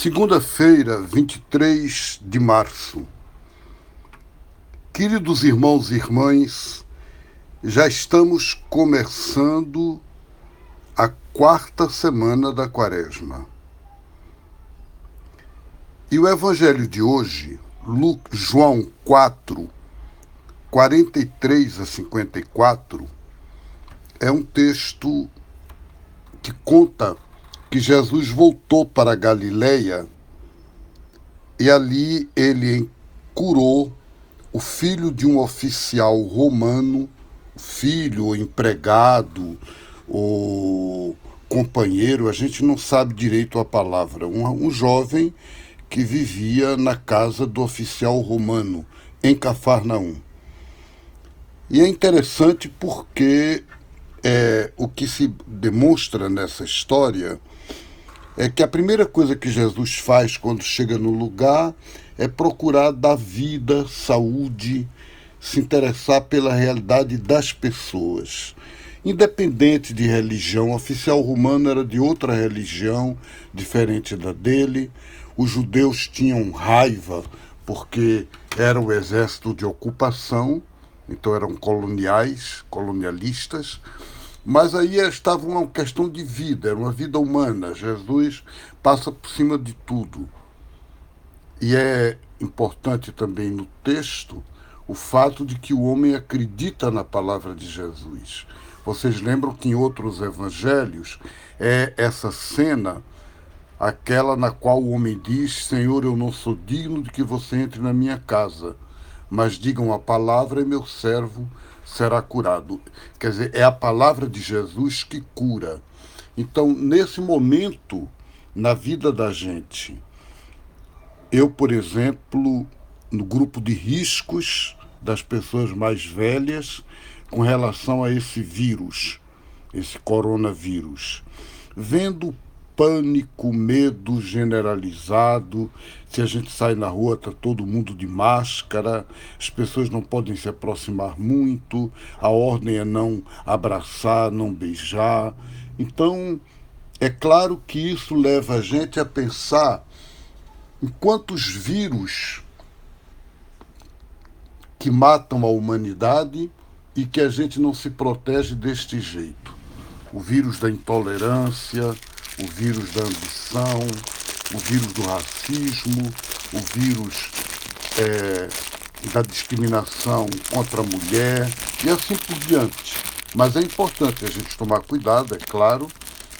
Segunda-feira, 23 de março. Queridos irmãos e irmãs, já estamos começando a quarta semana da Quaresma. E o evangelho de hoje, João 4, 43 a 54, é um texto que conta que Jesus voltou para Galiléia e ali ele curou o filho de um oficial romano, filho empregado ou companheiro, a gente não sabe direito a palavra, um, um jovem que vivia na casa do oficial romano em Cafarnaum. E é interessante porque é, o que se demonstra nessa história é que a primeira coisa que Jesus faz quando chega no lugar é procurar dar vida, saúde, se interessar pela realidade das pessoas. Independente de religião, o oficial romano era de outra religião, diferente da dele. Os judeus tinham raiva porque era o exército de ocupação, então eram coloniais, colonialistas. Mas aí estava uma questão de vida, era uma vida humana. Jesus passa por cima de tudo. E é importante também no texto o fato de que o homem acredita na palavra de Jesus. Vocês lembram que em outros evangelhos é essa cena aquela na qual o homem diz: Senhor, eu não sou digno de que você entre na minha casa, mas digam a palavra e meu servo será curado. Quer dizer, é a palavra de Jesus que cura. Então, nesse momento na vida da gente, eu, por exemplo, no grupo de riscos das pessoas mais velhas com relação a esse vírus, esse coronavírus, vendo pânico, medo generalizado. Se a gente sai na rua, está todo mundo de máscara, as pessoas não podem se aproximar muito, a ordem é não abraçar, não beijar. Então, é claro que isso leva a gente a pensar em quantos vírus que matam a humanidade e que a gente não se protege deste jeito. O vírus da intolerância, o vírus da ambição, o vírus do racismo, o vírus é, da discriminação contra a mulher e assim por diante. Mas é importante a gente tomar cuidado, é claro,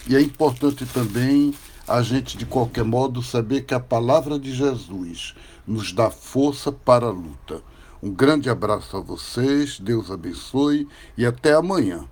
e é importante também a gente, de qualquer modo, saber que a palavra de Jesus nos dá força para a luta. Um grande abraço a vocês, Deus abençoe e até amanhã.